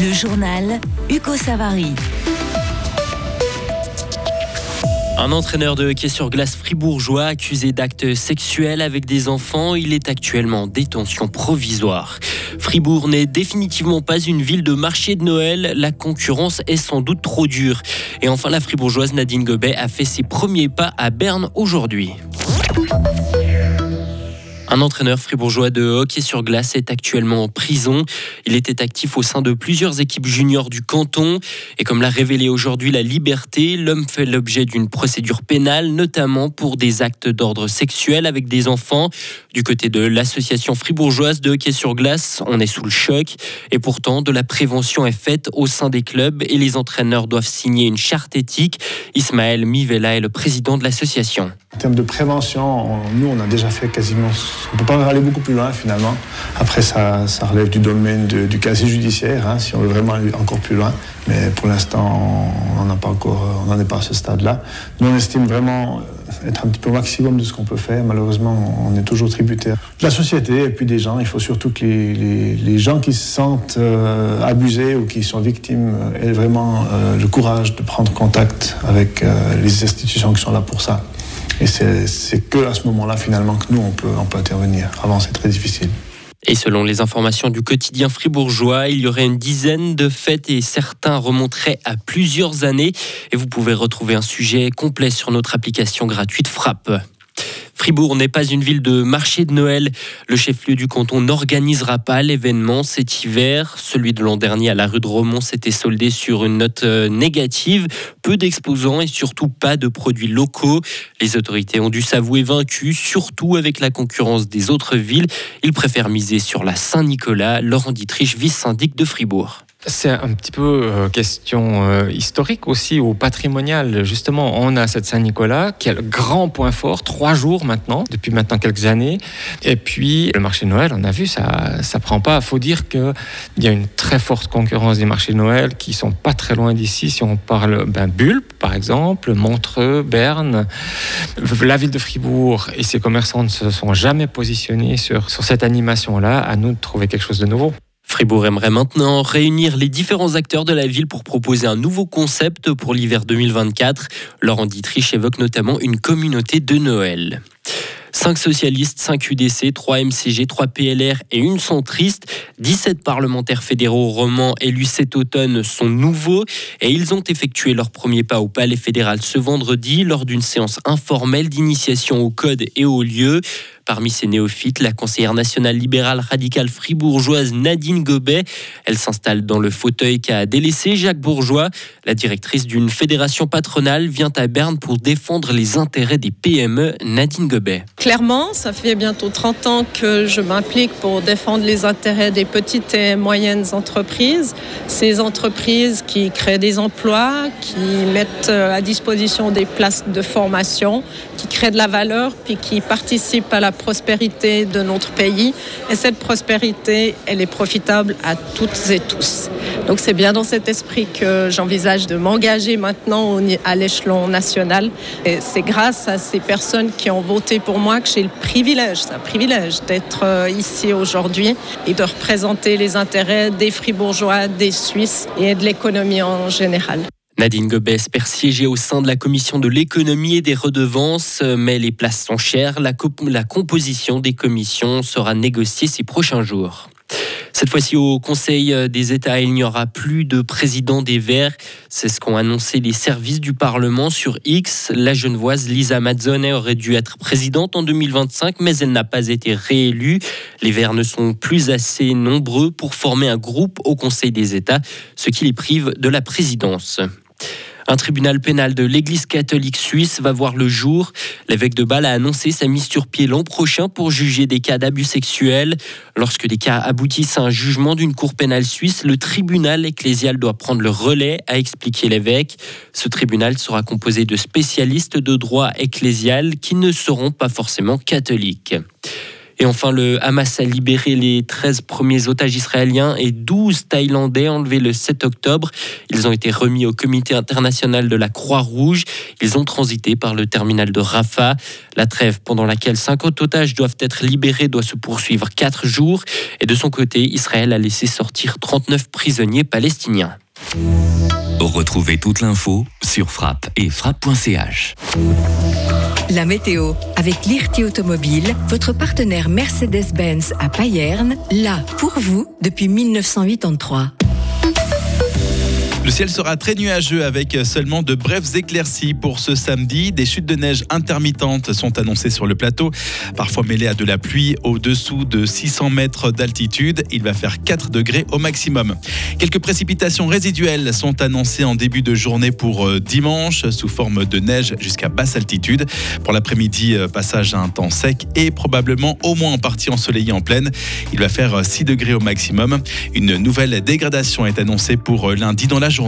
Le journal Hugo Savary. Un entraîneur de hockey sur glace fribourgeois accusé d'actes sexuels avec des enfants, il est actuellement en détention provisoire. Fribourg n'est définitivement pas une ville de marché de Noël, la concurrence est sans doute trop dure. Et enfin, la fribourgeoise Nadine Gobet a fait ses premiers pas à Berne aujourd'hui. Un entraîneur fribourgeois de hockey sur glace est actuellement en prison. Il était actif au sein de plusieurs équipes juniors du canton. Et comme l'a révélé aujourd'hui la Liberté, l'homme fait l'objet d'une procédure pénale, notamment pour des actes d'ordre sexuel avec des enfants. Du côté de l'association fribourgeoise de hockey sur glace, on est sous le choc. Et pourtant, de la prévention est faite au sein des clubs et les entraîneurs doivent signer une charte éthique. Ismaël Mivela est le président de l'association. En termes de prévention, nous, on a déjà fait quasiment. On ne peut pas aller beaucoup plus loin finalement. Après, ça, relève du domaine du casier judiciaire, hein, si on veut vraiment aller encore plus loin. Mais pour l'instant, on n'en est pas à ce stade-là. Nous, on estime vraiment être un petit peu au maximum de ce qu'on peut faire. Malheureusement, on est toujours tributaire de la société et puis des gens. Il faut surtout que les, gens qui se sentent euh, abusés ou qui sont victimes euh, aient vraiment euh, le courage de prendre contact avec les institutions qui sont là pour ça. Et c'est que à ce moment-là, finalement, que nous, on peut, on peut intervenir. Avant, c'est très difficile. Et selon les informations du quotidien fribourgeois, il y aurait une dizaine de fêtes et certains remonteraient à plusieurs années. Et vous pouvez retrouver un sujet complet sur notre application gratuite Frappe. Fribourg n'est pas une ville de marché de Noël. Le chef-lieu du canton n'organisera pas l'événement cet hiver. Celui de l'an dernier à la rue de Romont s'était soldé sur une note euh, négative. Peu d'exposants et surtout pas de produits locaux. Les autorités ont dû s'avouer vaincues, surtout avec la concurrence des autres villes. Ils préfèrent miser sur la Saint-Nicolas. Laurent Dietrich, vice-syndic de Fribourg. C'est un petit peu euh, question euh, historique aussi ou patrimoniale. Justement, on a cette Saint-Nicolas qui a le grand point fort, trois jours maintenant, depuis maintenant quelques années. Et puis, le marché de Noël, on a vu, ça ça prend pas. Il faut dire qu'il y a une très forte concurrence des marchés de Noël qui sont pas très loin d'ici. Si on parle ben, Bulbe, par exemple, Montreux, Berne, la ville de Fribourg et ses commerçants ne se sont jamais positionnés sur, sur cette animation-là. À nous de trouver quelque chose de nouveau. Fribourg aimerait maintenant réunir les différents acteurs de la ville pour proposer un nouveau concept pour l'hiver 2024. Laurent Dietrich évoque notamment une communauté de Noël. 5 socialistes, 5 UDC, 3 MCG, 3 PLR et une centriste. 17 parlementaires fédéraux romans élus cet automne sont nouveaux et ils ont effectué leur premier pas au Palais fédéral ce vendredi lors d'une séance informelle d'initiation au code et au lieu. Parmi ces néophytes, la conseillère nationale libérale radicale fribourgeoise Nadine Gobet. Elle s'installe dans le fauteuil qu'a délaissé Jacques Bourgeois. La directrice d'une fédération patronale vient à Berne pour défendre les intérêts des PME. Nadine Gobet. Clairement, ça fait bientôt 30 ans que je m'implique pour défendre les intérêts des petites et moyennes entreprises. Ces entreprises qui créent des emplois, qui mettent à disposition des places de formation, qui créent de la valeur, puis qui participent à la prospérité de notre pays. Et cette prospérité, elle est profitable à toutes et tous. Donc c'est bien dans cet esprit que j'envisage de m'engager maintenant à l'échelon national. Et c'est grâce à ces personnes qui ont voté pour moi que j'ai le privilège, c'est un privilège d'être euh, ici aujourd'hui et de représenter les intérêts des Fribourgeois, des Suisses et de l'économie en général. Nadine Gobet espère siéger au sein de la commission de l'économie et des redevances, mais les places sont chères. La, la composition des commissions sera négociée ces prochains jours. Cette fois-ci, au Conseil des États, il n'y aura plus de président des Verts. C'est ce qu'ont annoncé les services du Parlement sur X. La genevoise Lisa Mazzone aurait dû être présidente en 2025, mais elle n'a pas été réélue. Les Verts ne sont plus assez nombreux pour former un groupe au Conseil des États, ce qui les prive de la présidence. Un tribunal pénal de l'Église catholique suisse va voir le jour. L'évêque de Bâle a annoncé sa mise sur pied l'an prochain pour juger des cas d'abus sexuels. Lorsque des cas aboutissent à un jugement d'une cour pénale suisse, le tribunal ecclésial doit prendre le relais, a expliqué l'évêque. Ce tribunal sera composé de spécialistes de droit ecclésial qui ne seront pas forcément catholiques. Et enfin, le Hamas a libéré les 13 premiers otages israéliens et 12 Thaïlandais enlevés le 7 octobre. Ils ont été remis au comité international de la Croix-Rouge. Ils ont transité par le terminal de Rafah. La trêve pendant laquelle 50 otages doivent être libérés doit se poursuivre 4 jours. Et de son côté, Israël a laissé sortir 39 prisonniers palestiniens. Retrouvez toute l'info sur frappe et frappe.ch. La météo avec l'IRT Automobile, votre partenaire Mercedes-Benz à Payerne, là pour vous depuis 1983. Le ciel sera très nuageux avec seulement de brèves éclaircies pour ce samedi. Des chutes de neige intermittentes sont annoncées sur le plateau, parfois mêlées à de la pluie au-dessous de 600 mètres d'altitude. Il va faire 4 degrés au maximum. Quelques précipitations résiduelles sont annoncées en début de journée pour euh, dimanche sous forme de neige jusqu'à basse altitude. Pour l'après-midi, euh, passage à un temps sec et probablement au moins en partie ensoleillé en pleine. Il va faire 6 degrés au maximum. Une nouvelle dégradation est annoncée pour euh, lundi dans la journée.